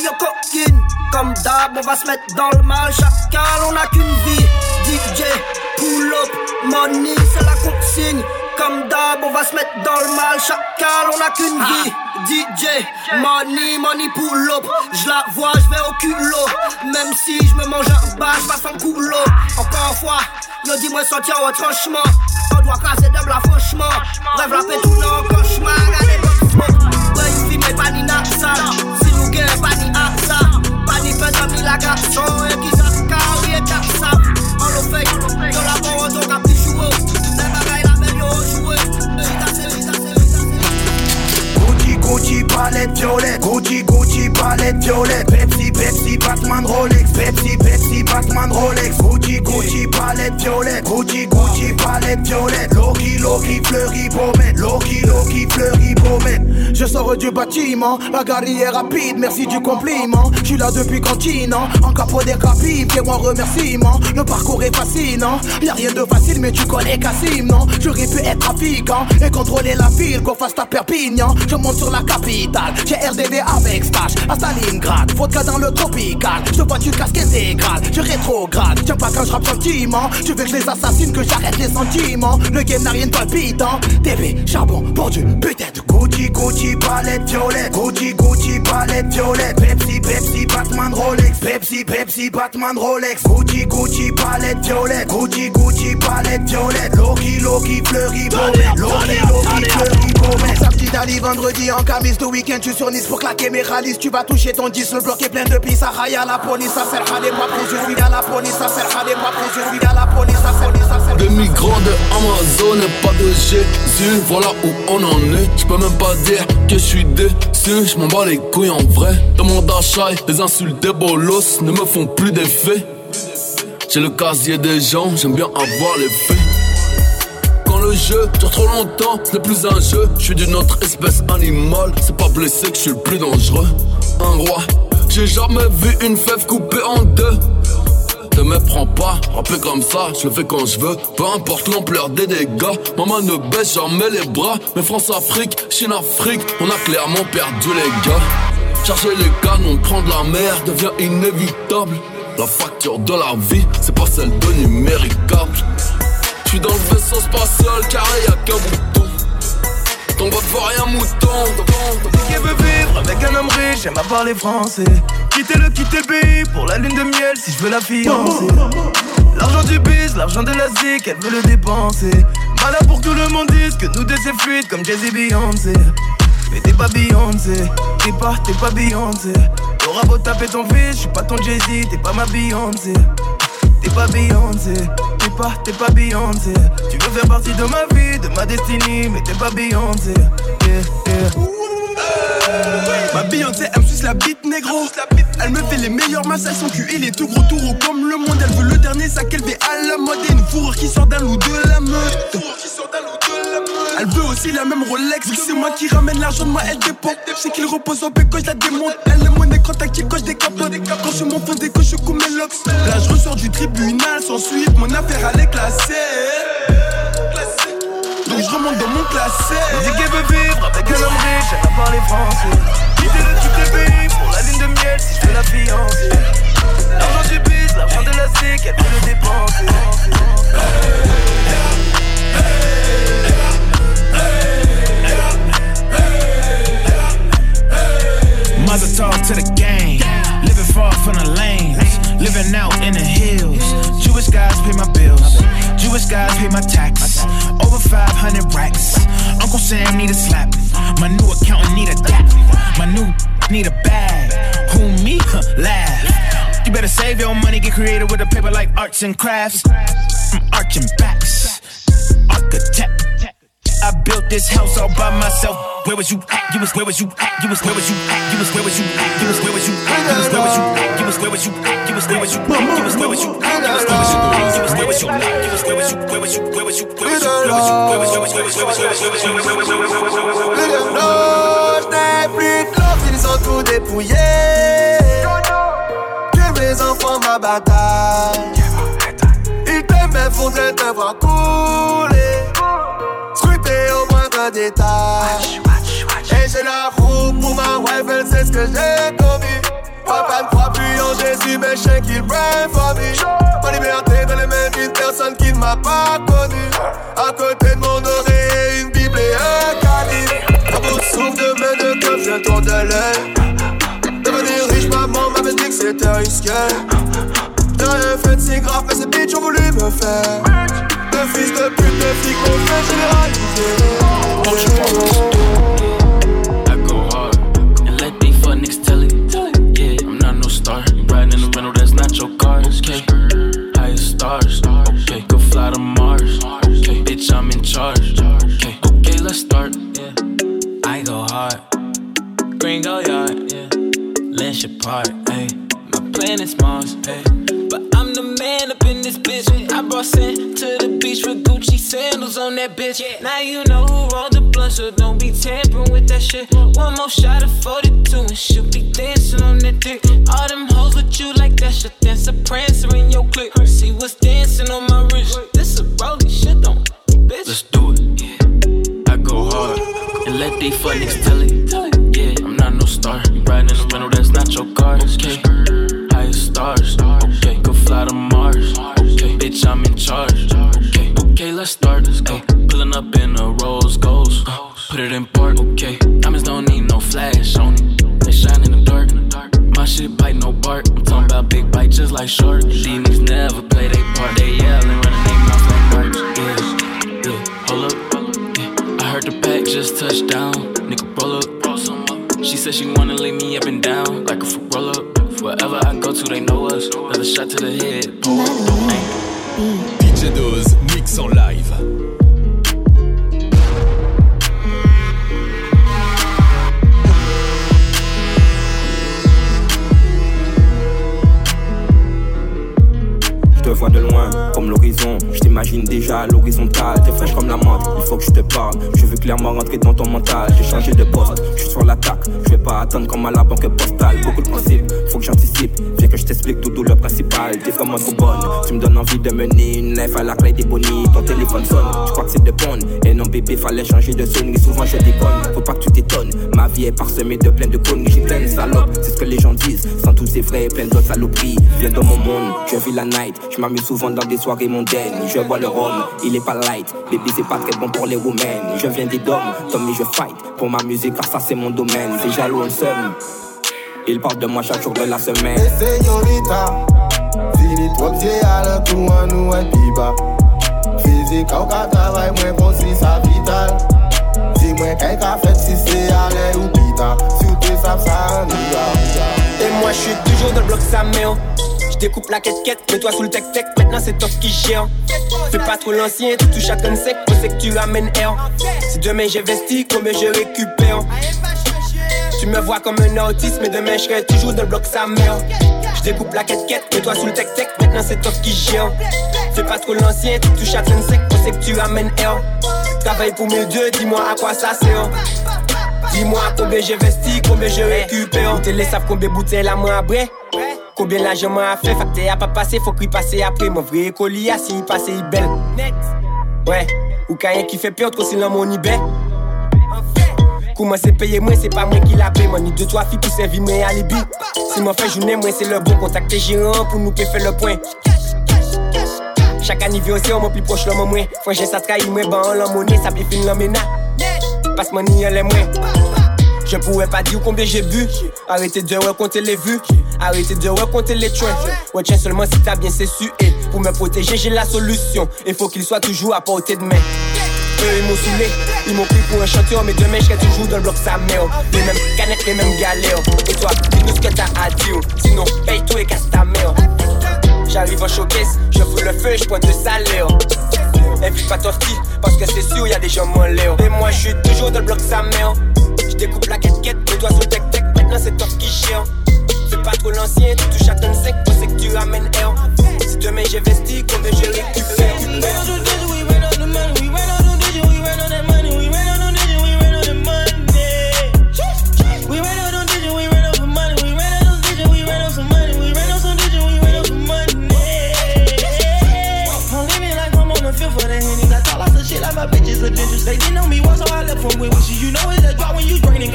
y'a coquine. Comme d'hab, on va se mettre dans le mal, chacun on a qu'une vie. DJ, pull up, money, c'est la consigne. Comme d'hab, on va se mettre dans le mal, chacun on a qu'une vie. DJ, money, money pull up. Je la vois, je vais au culot. Même si je me mange un bas, je passe un coulo. Encore une fois, ne dis-moi sortir au tranchement. On doit casser de bla franchement. Rêve la paix tout dans cauchemar. Allez. Ouais, pas. going du bâtiment, la galerie est rapide, merci du compliment. Je suis là depuis continent, en capot des capis, fais-moi remerciement. Le parcours est fascinant, y'a rien de facile mais tu connais Cassim, non? J'aurais pu être trafiquant et contrôler la ville Qu'on fasse ta Perpignan, je monte sur la capitale J'ai RDV avec stage à Stalingrad. Vodka dans le tropical, je vois tu casque intégral Je rétrograde, tiens pas quand je rappe gentiment. Tu veux que je les assassine, que j'arrête les sentiments. Le game n'a rien de palpitant. DB, charbon pour du putain de Gucci, Gucci, palette violette Gucci, Gucci, palette violette Pepsi, Pepsi, Batman, Rolex. Pepsi, Pepsi, Batman, Rolex. Gucci, Gucci, palette violette Gucci, Gucci, palette violette Loki, Loki, fleury, baumette Loki, Loki, fleury, baumette Samedi d'Ali, vendredi en camis Le week-end tu sur Nice pour claquer mes ralices Tu vas toucher ton 10, le bloc est plein de pis Ça raille à la police, ça sert à des pas pris Je suis à la police, ça sert à des pas pris Je suis à la police, Des migrants de Amazon et pas de Jésus Voilà où on en est Je peux même pas dire que je suis déçu Je m'en bats les couilles en vrai Dans mon d'achat, les insultes des bolos Ne me font plus d'effet J'ai le casier des gens, j'aime bien avoir les faits quand le jeu dure trop longtemps, ce n'est plus un jeu. Je suis d'une autre espèce animale. C'est pas blessé que je suis le plus dangereux. Un roi, j'ai jamais vu une fève coupée en deux. Ne me prends pas, rapper comme ça, je le fais quand je veux. Peu importe l'ampleur des dégâts, maman ne baisse jamais les bras. Mais France-Afrique, Chine-Afrique, on a clairement perdu les gars. Chercher les canons, prendre la mer devient inévitable. La facture de la vie, c'est pas celle de numéricable. Je suis dans le vaisseau spatial carré, y'a qu'un bouton. Ton vote vaut rien mouton. Qui veut vivre avec un homme riche, j'aime à parler français. Quitter le, quitter le pays pour la lune de miel si je veux la fiancer. L'argent du biz, l'argent de la zik, elle veut le dépenser. Malade pour tout le monde dise que nous deux c'est fluide comme Jay-Z Beyoncé. Mais t'es pas Beyoncé, t'es pas, t'es pas Beyoncé. T'auras beau taper ton fils, je suis pas ton Jay-Z, t'es pas ma Beyoncé. T'es pas Beyoncé, t'es pas, t'es pas Beyoncé. Tu veux faire partie de ma vie, de ma destinée, mais t'es pas Beyoncé. Yeah, yeah. Ma Beyoncé, elle me suce la bite négro. Elle me fait les meilleurs massages, son cul il est tout gros, tout comme le monde. Elle veut le dernier sac, elle fait à la mode. Et une fourrure qui sort d'un loup de la meute. Elle veut aussi la même Rolex. Vu que c'est moi qui ramène l'argent de moi, elle dépend. Je sais qu'il repose en paix quand je la démonte. Elle est monnaie quand t'as quand je décapote. Quand je m'en fais que je coupe mes locks. Là, je ressors du tribunal sans suite. Mon affaire, elle est classée. Donc je remonte dans mon classé. Elle dit qu'elle veut vivre avec un homme riche, elle va parler français. Quitter le le pays pour la ligne de miel si je veux la fiancer. L'argent du biz, l'argent de la SIC, elle veut le dépenser. Mother talk to the game. Living far from the lanes. Living out in the hills. Jewish guys pay my bills. Jewish guys pay my tax. Over 500 racks. Uncle Sam need a slap. My new accountant need a dap. My new need a bag. Who me? Huh, laugh. You better save your money, get creative with a paper like arts and crafts. Mm, I'm arching backs. Architect. I built this house all by myself. Where was you at? You was where was you at? You was where was you at? You was where was you at? You was where was you at? You was where was you at? You was where was you at? You was where was you at? You was where was you at? You was where was you at? You was where was you at? You was where was you where was you where was you where was you where was you where was you where was you where was you where was you where was you ils sont tous dépouillés. Que mes enfants ma bataille. Ils t'aiment mais faudrait te voir couler. Scruter détail. j'ai la roue pour ma wife, elle sait ce que j'ai commis. Papa ne croit plus en Jésus, mais je sais qu'il me. Ma liberté dans les mains d'une personne qui ne m'a pas connu. À côté de mon oreille, une Bible et un calibre. Un bout de souffle de mes deux cœurs, je tourne de l'œil. Devenir riche, maman m'avait dit que c'était risqué. J'ai rien fait de si grave, mais ces bitches ont voulu me faire. Le fils de pute, de flics m'ont fait I go hard and let these fuck niggas tell it. Yeah, I'm not no star. Riding in rental, that's not your car. Okay, highest stars. Okay, go fly to Mars. Okay, bitch, I'm in charge. Okay, let's start. I go hard. Yard. Lynch apart. Hey, my planet's Mars. Hey, but I'm the man up in this bitch. I brought sand to the beach for sandals on that bitch. Yeah. Now you know who rolled the blunt, so don't be tampering with that shit. One more shot of 42 and she'll be dancing on that dick. All them hoes with you like that shit, dance a prancer in your clique. See what's dancing on my wrist. This a rolling shit, don't bitch. Let's do it. I go hard and let they fuck niggas tell it. Yeah, I'm not no star. Riding in the rental, that's not your car. Okay, highest stars. Okay, go fly to Mars. Okay, bitch, I'm in charge. Let's start. Let's go. Pulling up in a rose gold. Uh, put it in park. Okay, diamonds don't need no flash on it. They shine in the dark. My shit bite no bark. I'm talking about big bite just like shark. These niggas never play their part. They yelling, running their mouth like barks. Yeah, yeah. Hold up. Yeah. I heard the pack just touched down. Nigga, roll up. She said she wanna Et bébé, fallait changer de sonnerie. Souvent je déconne, faut pas que tu t'étonnes. Ma vie est parsemée de plein de conneries. J'ai plein de salopes, c'est ce que les gens disent. Sans tout c'est vrai, plein d'autres saloperies. Viens dans mon monde, je vis la night. Je m'amuse souvent dans des soirées mondaines. Je bois le rhum, il est pas light. Baby, c'est pas très bon pour les women. Je viens des dômes, Tommy, je fight pour ma musique car ça c'est mon domaine. C'est jaloux, on seum. Il parle de moi chaque jour de la semaine. Et señorita, fini à la nous et piba. Physique, au cas travail, moi bon si ça vital. Dis-moi qu'un fait si c'est à ou pita. Si tu sais ça, ça Et moi je suis toujours dans le bloc Saméo. Découpe la quête-quête, mets-toi sous le tech-tech, maintenant c'est toi qui gère. Fais pas trop l'ancien, tu touches à sec, je sais que tu ramènes air. Si demain j'investis, combien je récupère? Tu me vois comme un autiste, mais demain je serai toujours dans le bloc sa mère. Je découpe la quête-quête, mets-toi sous le tech-tech, maintenant c'est toi qui gère. Fais pas trop l'ancien, tu touches à ton sec, je sais que tu ramènes air. Travaille pour mes dieux, dis-moi à quoi ça sert. Dis-moi combien j'investis, combien je récupère. Vous les savent combien bouteilles la main après. Combien l'argent m'a fait, facteur a pas passé, faut qu'il passe après. Mon vrai colis, si il passe, il belle. Ouais, ou quelqu'un qui fait peur, trop sinon mon ibé. Comment c'est payé, moi c'est pas moi qui l'a payé. Moi ni deux, trois filles pour servir moi alibi. Si moi fais journée, moi c'est le bon contact gérant pour nous faire le point. Chaque anniversaire, on plus proche l'homme moins. Frère, ça trahit moi, ban l'homme monnaie, ça bien fin l'homme Passe moi ni les moins. Je pourrais pas dire combien j'ai bu. Arrêtez de raconter les vues. Arrêtez de raconter les trains. Ouais, tiens seulement si t'as bien cessu. Et pour me protéger, j'ai la solution. Il faut qu'il soit toujours à portée de main. Ils m'ont pris pour un chanteur, mais demain, je toujours dans le bloc sa mère. Les mêmes canettes, les mêmes galères. Et toi, dis-nous ce que t'as à dire. Sinon, paye-toi et casse ta mère. J'arrive en showcase, je fous le feu, je pointe de salaire. Invite pas ton parce que c'est sûr, y a des gens moins l'air. Et moi, je suis toujours dans le bloc sa mère. Je découpe la quête-quête, mets-toi sous tech-tech, maintenant c'est toi qui gère. Fais pas trop l'ancien, tu touches à ton sec, on sait que tu ramènes air. Si demain j'investis, combien je récupère?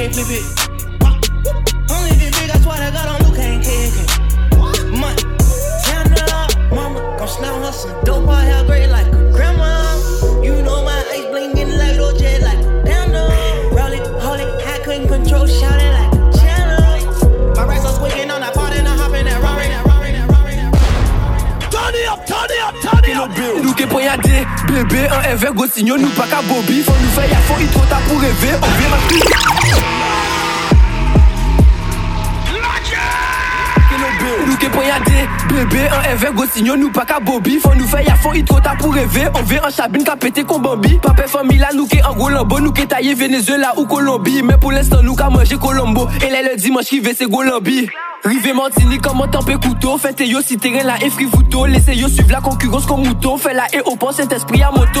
can't flip it. Only this big, I swear to God, on Luke can't kick it. Money, turn it up, mama. Gon' slam her some dope, I have great like a grandma. You know my eyes blinking like old jet, like down the roll it, hold it, I couldn't control, shout it like. My racks are squeaking on that pot and I hop in that Rory, that Rory, that Rory, that Rory. Turn it up, turn it up, turn it up. Nou ke pou yade, bebe, an evè gwo sinyo nou pa ka bobi Fon nou fè ya trop itro pour rêver. On obè ma pi Nous qui poignardé, bébé, un éveil, go signaux, nous pas qu'à Bobby. Faut nous faire, y'a faut, il trop tard pour rêver. On vient en chabine, qu'a pété qu'on Bambi. Papa famille là, nous qui en Golambo, nous qui taillé Venezuela ou Colombie. Mais pour l'instant, nous qu'à manger Colombo. Et là, le dimanche qui veut, c'est Golambi. Rive Martini, comment t'en peux couteau? Faites yo si terrain là et frivouto. Laissez yo suivre la concurrence comme mouton. Fait la et au pont, cet esprit à moto.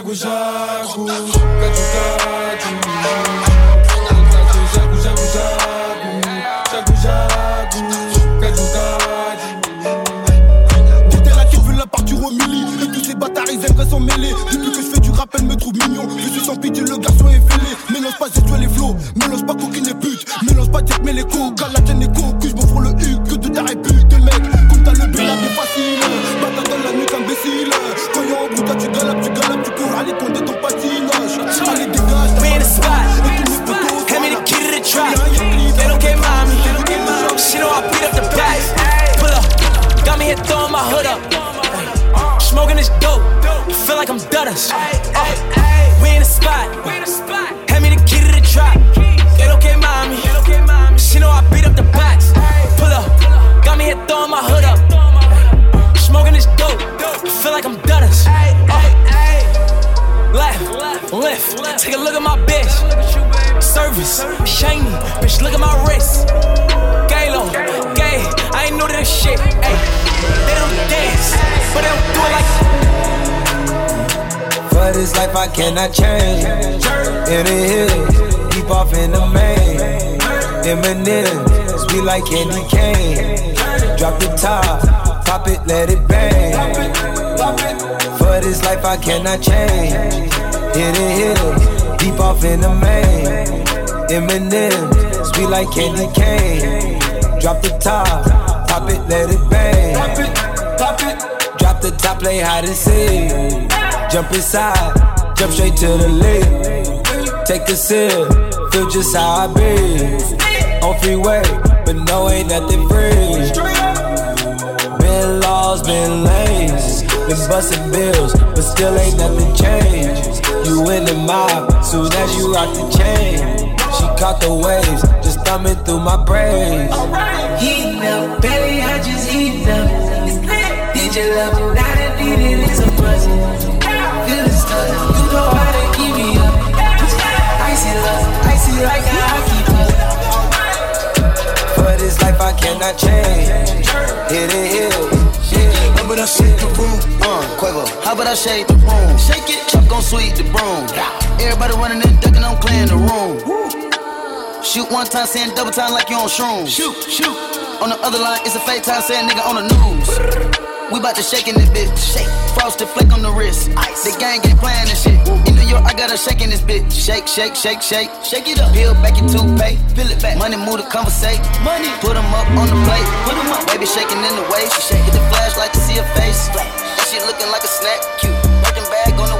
jago, jago. Catucado. Look at my wrist. Gay low, gay. I ain't know that shit. Ay, they don't dance, but they don't do it like. For this life I cannot change. In the hills, deep off in the main. Eminem, sweet like candy cane. Drop the top, pop it, let it bang. For this life I cannot change. In the hills, deep off in the main. Eminem, sweet like candy cane. Drop the top, pop it, let it bang. Drop the top, play hide and seek. Jump inside, jump straight to the lake. Take a sip, feel just how I be. On freeway, but no, ain't nothing free. Been laws, been lanes, been busting bills, but still ain't nothing changed. You in the mob, soon as you rock the chain. She caught the waves, just thumbing through my brains. Heating up, baby, I just heating up. Did you love me? Now that need it, it's a buzz. Feel the stuff, you know how to keep me up. Icy love, icy like a hockey puck. For this life I cannot change. Hit it, hit it. How about I shake the room? Uh, Quavo. How about I shake the room? Shake it, Chuck gon' sweep the broom. Everybody running and ducking, I'm clearing the room. Shoot one time, saying double time like you on shrooms. Shoot, shoot. On the other line, it's a fake time, saying nigga on the news. We bout to shake in this bitch. Shake. Frosted flake on the wrist. Ice. The gang ain't playing this shit. In New York, I got a shake in this bitch. Shake, shake, shake, shake. Shake it up. Peel back your toothpaste. Peel it back. Money move to conversate. Money. Put 'em up on the plate. Put 'em up. Baby shaking in the waist. She shake. Hit the flashlight to see her face. And she looking like a snack. Cute. Birkin bag on the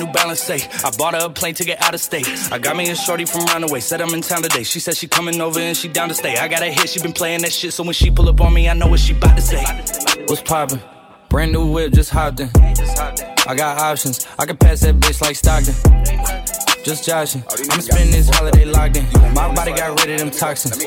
a New Balance say. I bought her a plane to get out of state. I got me a shorty from Runaway, said I'm in town today. She said she coming over and she down to stay. I got a hit, she been playing that shit, so when she pull up on me, I know what she bout to say. What's poppin'? Brand new whip, just hopped in. I got options, I can pass that bitch like Stockton. Just joshing, I'ma spend this holiday locked in. My body got rid of them toxins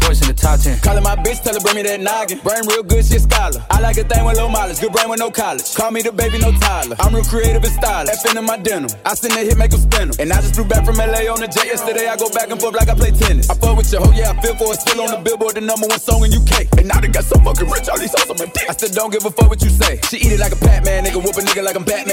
sports in the top 10. Calling my bitch, tell her bring me that noggin. Brain real good, shit scholar. I like a thing with low mileage, good brain with no college. Call me the baby, no Tyler. I'm real creative and stylish. F in my denim. I send that hit, make them spin. And I just flew back from LA on the jet yesterday. I go back and forth like I play tennis. I fuck with your hoe, yeah, I feel for it. Still on the billboard, the number one song in UK. And now they got so fucking rich, all these hoes on my dick. I still don't give a fuck what you say. She eat it like a Batman, nigga. Whoop a nigga like I'm Batman,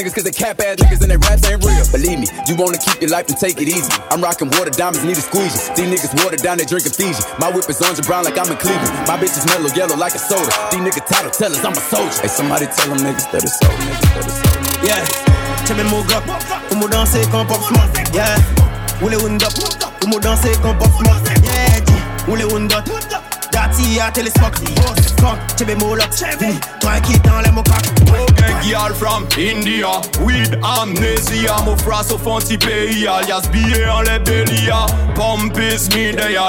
niggas, cause they cap ass niggas and they raps ain't real. Believe me, you wanna keep your life and take it easy. I'm rocking water diamonds, need a squeeze. These niggas watered down, they drinking Fiji. My whip is orange and brown like I'm in Cleveland. My bitch is mellow yellow like a soda. These niggas title tellers, I'm a soldier. Hey, somebody tell them niggas that it's so, niggas that it's so. Yeah, tu mets mon gars, pour me danser quand pop smoke. Yeah, ou les wind up, pour me danser quand pop smoke. Yeah, les wind up. Dati a telesmoke Kom, chebe molok hmm, Tranquille dans les mokak Broken girl from? India With amnesia. Mo fraso fon ti peyi Alias biye an le belia. Pompis mi deya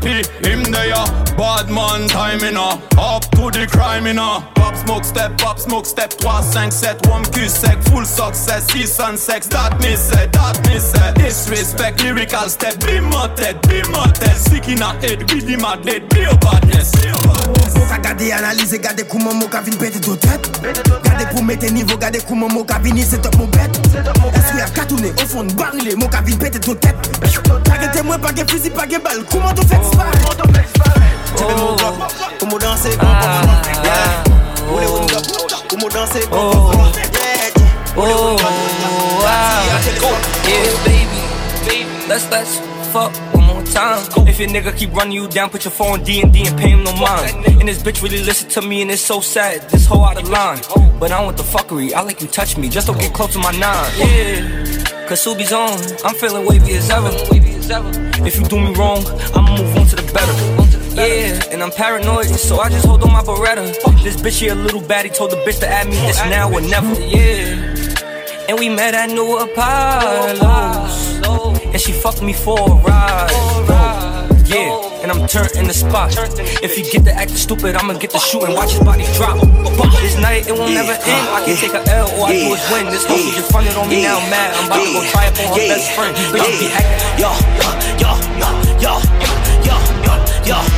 pi him deya Bad man time inna Up to the crime Pop smoke step, pop smoke step 3, 5, 7, one Q sec, full success, season sex, that me said, that me said Disrespect, lyrical step, be my tête, be my tête Seeking a head, be the mad lead, be your badness, be your badness. Mou ka gade analize, gade kouman mou ka vin pete do tèt Gade pou mette nivou, gade kouman mou ka vini set up mou bet Eski ap katoune, ou fon barile, mou ka vin pete do tèt Page temwen, page fizi, page bal, kouman do fèk spare Tebe mou blok, mou danse, mou blok, yeah où les wound up Comment danser quand on fume Yeah, baby, let's let's fuck one more time. If your nigga keep running you down, put your phone D and D and pay him no mind. And this bitch really listen to me, and it's so sad. This whole out of line, but I want the fuckery. I like you touch me, just don't get close to my nine. Yeah, cause Subi's on. I'm feeling wavy as ever. If you do me wrong, I'ma move yeah, and I'm paranoid, so I just hold on my Beretta. This bitch here a little baddie told the bitch to add me this now or never. Yeah, and we met at New Apollo's, and she fucked me for a ride. Yeah and I'm turned in the spot. If you get the act stupid, I'ma get the and Watch his body drop. This night it won't never end. I can take a L or I do is win. This hoe just fronted on me now, I'm mad. I'm about to go try it for her best friend. Bitch, be acting. Yo, yo, yo, yo, yo, yo. yo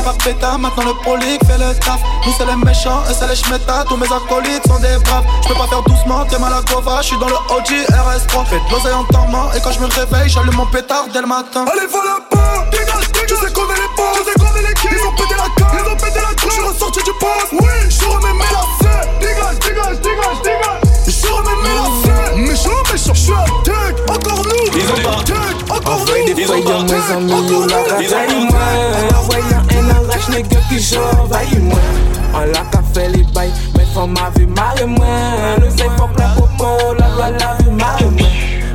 suis pas maintenant le prolique fait le taf. Nous c'est les méchants, et c'est les schmetta, tous mes acolytes sont des braves. Je peux pas faire doucement, t'es mal à je suis dans le OG RS3. Fais de l'oseille en dormant, et quand je me réveille, j'allume mon pétard dès le matin. Allez, voilà pas, tu sais qu'on est les pas, tu sais qu'on est les kills. Ils ont pété la gueule, ils ont pété la gueule. Je suis ressorti du poste, oui, je remets mes lacets. Dégage, dégage, dégage, dégage. Je remets mes lacets. Méchant, méchant, je suis un tech, encore nous. Ils ont pas tech, encore nous. Ils ont encore nous. Fèch nè gèp ki jò vay mwen An la ka fè li bay Mè fò ma vi mare mwen Le zè fòk la popo La lwa la vi mare mwen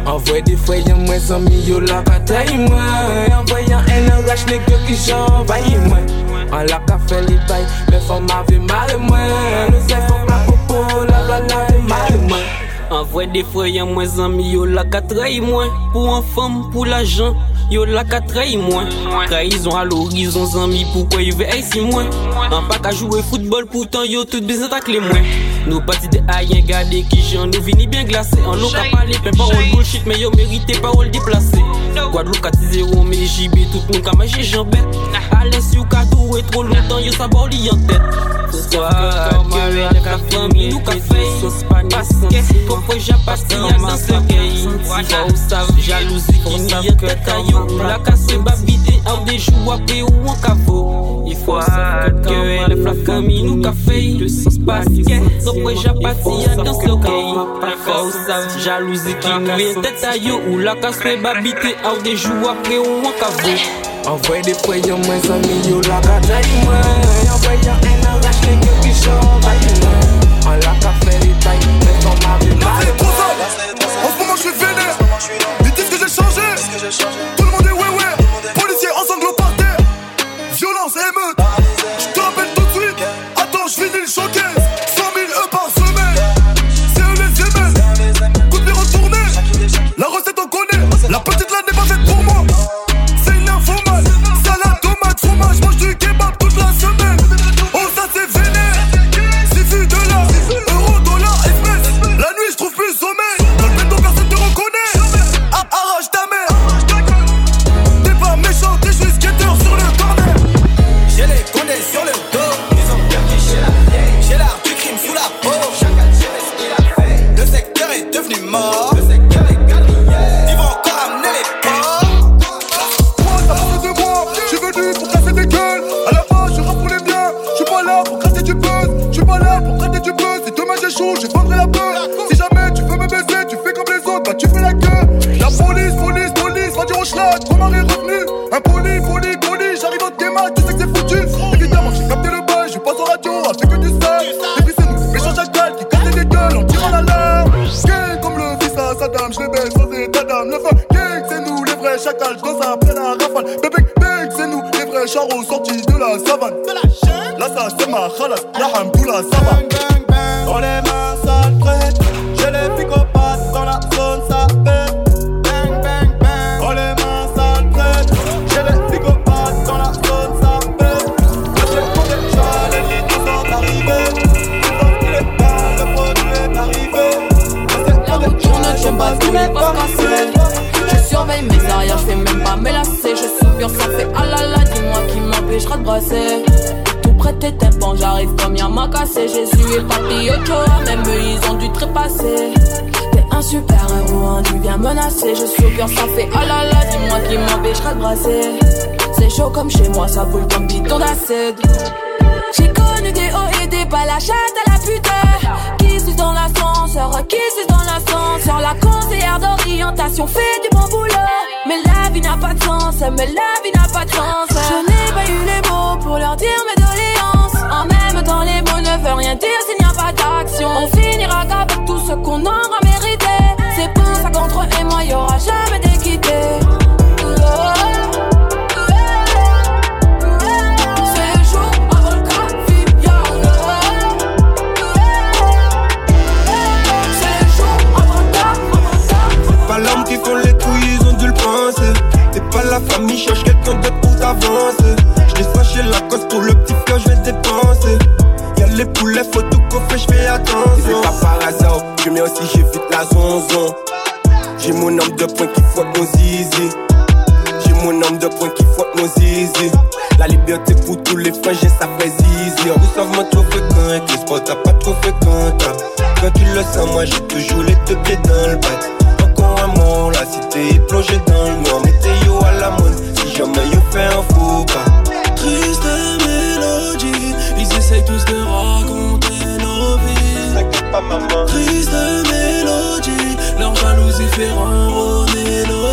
Envoye di fweye mwen, zami yo la katayi mwen Envoye an NRH, negyo ki jan vayi mwen An la ka fe li bay, men fwa ma vi mare mwen Nou zè fok la popo, la la la vi mare mwen Envoye di fweye mwen, zami yo la katayi mwen Pou an fam, pou la jan Yo lak a trai mwen. Traizon al orizon zanmi pou kwa yu vey si mwen. An pa ka jowe foutbol poutan yo tout bezan takle mwen. Nous partis de haïens, gardés qui j'en nous vini bien glacé. En l'eau qu'à parler, plein parole bullshit, mais yo mérité parole déplacée. Guadeloupe 4 0 mais JB, tout le monde qu'à manger jambette. Allez, si ou cadeau, et trop longtemps, yo ça li en tête. Pourquoi que avec la famille, nous qu'a fait, parce que pourquoi j'ai passé à dans ce game Faut ou savent, jalousie qui n'y a tête à yo La casse babité, en des jours après ou en caveau. Il faut que elle la famille nous qu'a fait Le sens parce que pourquoi passé à dans ce game ou savent, jalousie qui a tête à yo Ou la casse babité, en des jours après ou en caveau Envoie des fois y'a moins amis, yo la bataille moi Envoie y'a un arrache nègre qui j'envahis moi On l'a qu'à faire les tailles, mais faut ma vie marre En ce moment je suis vénère. Ils disent que j'ai changé Yamakase. Jésus et Papi Ochoa, même eux ils ont dû trépasser. T'es un super héros, hein, tu viens menacer. Je soupire, ça fait ah là là, dis-moi qui m'empêchera de brasser. C'est chaud comme chez moi, ça boule comme piton d'acide. J'ai connu des hauts et des bas, la chatte à la putain. Qui suis dans l'ascenseur, qui suis dans l'ascenseur. La conseillère d'orientation fait du bon boulot. Mais la vie n'a pas de sens, mais la vie n'a pas de sens. T'avancer. Je laisse fâcher la cause pour le petit que je vais dépenser. Y'a les poulets, faut tout coffrer, je fais attention. Pas par hasard, je mets aussi, j'évite la zonzon. J'ai mon nombre de points qui fouettent nos zizi. J'ai mon nombre de points qui fouettent nos zizi. La liberté pour tous les frangins, ça fait zizi. Vous savez, moi trop fréquent, les spots, t'as pas trop fréquent. Quand tu le sens, moi j'ai toujours les deux pieds dans le bat. Encore un mot, la cité est plongée dans le noir. Météo à la si jamais you fait un faux pas. Triste mélodie, ils essayent tous de raconter nos vies. T'inquiète pas, maman. Triste mélodie, leur jalousie fait ronronner nos.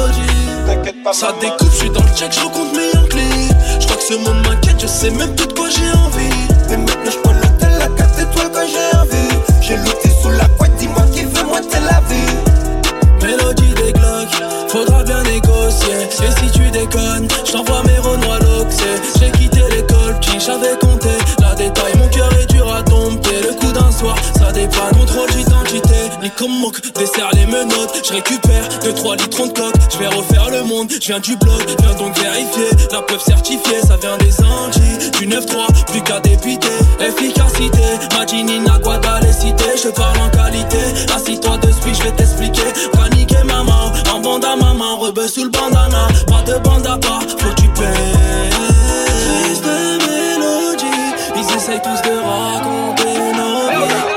T'inquiète Ça découpe, je suis dans le check, je compte mes Yankees. Je crois que ce monde m'inquiète, je sais même plus de quoi j'ai envie. Et maintenant je prends l'hôtel, la 4 étoiles que j'ai envie. J'ai looté sous la Et si tu déconnes, je t'envoie mes Renois J'ai quitté l'école, j'avais compté. La détail, mon cœur est dur à tomber. Le coup d'un soir, ça dépanne, contrôle d'identité. Ni comme moque, dessert les menottes. Je récupère 2-3 litres de coque. Je vais refaire le monde, je viens du blog. Viens donc vérifier la preuve certifiée. Ça vient des Antilles, du 9-3, plus qu'à dépiter. Efficacité, Madinina, Guada, les cités. Je parle en qualité. Assis-toi de suite, je vais t'expliquer. Paniquer maman, à maman, rebeu sous le bandana. Pas de bande à part, faut que tu payes. Triste mélodie, ils essayent tous de raconter nos vies.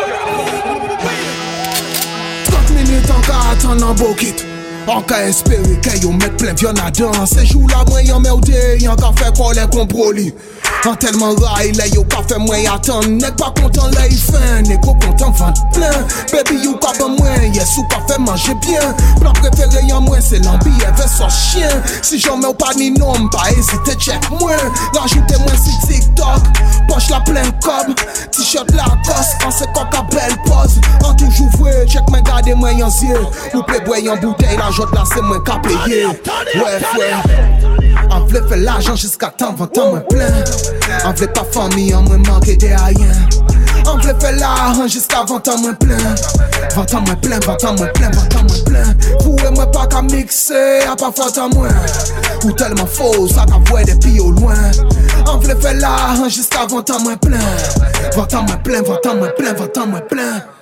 30 minutes en cas attendre en bokit An ka espere ke yo met plen vyon a dan Se jou la mwen yon merde, yon ka fe kon le kompro li An telman ray le yo ka fe mwen atan. Nek pa kontan le yi fin. nek yo kontan fan plen Baby you ka ban mwen, yes ou ka fe manje bien. Plan prefere yon mwen se lan biye ve so chien. Si jome ou pa ni nom, pa ezite check mwen. Rajoute mwen si tiktok, Poche la plen kob T-shirt la kos, an se kok a bel pose. Gade mwen yon zye Ou pe bwe yon bouteille, la jot la se mwen ka peye Ouais, ouais. An vle fe l'ajan jiska tan vantan mwen plen An vle pa fami an mwen manke de ayen An vle fe l'ajan jiska vantan mwen plen Vantan mwen plen, vantan mwen plen, vantan mwen plen Fouwe mwen pa ka mikse, a pa fata mwen Ou telman fos, sa ka vwe depi au loin. An vle fe l'ajan jiska vantan mwen plen Vantan mwen plen, vantan mwen plen, vantan mwen plen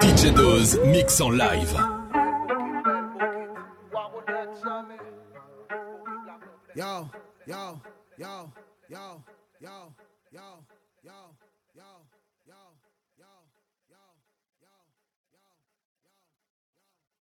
DJ Dose mix en live. Yo, yo, yo, yo, yo.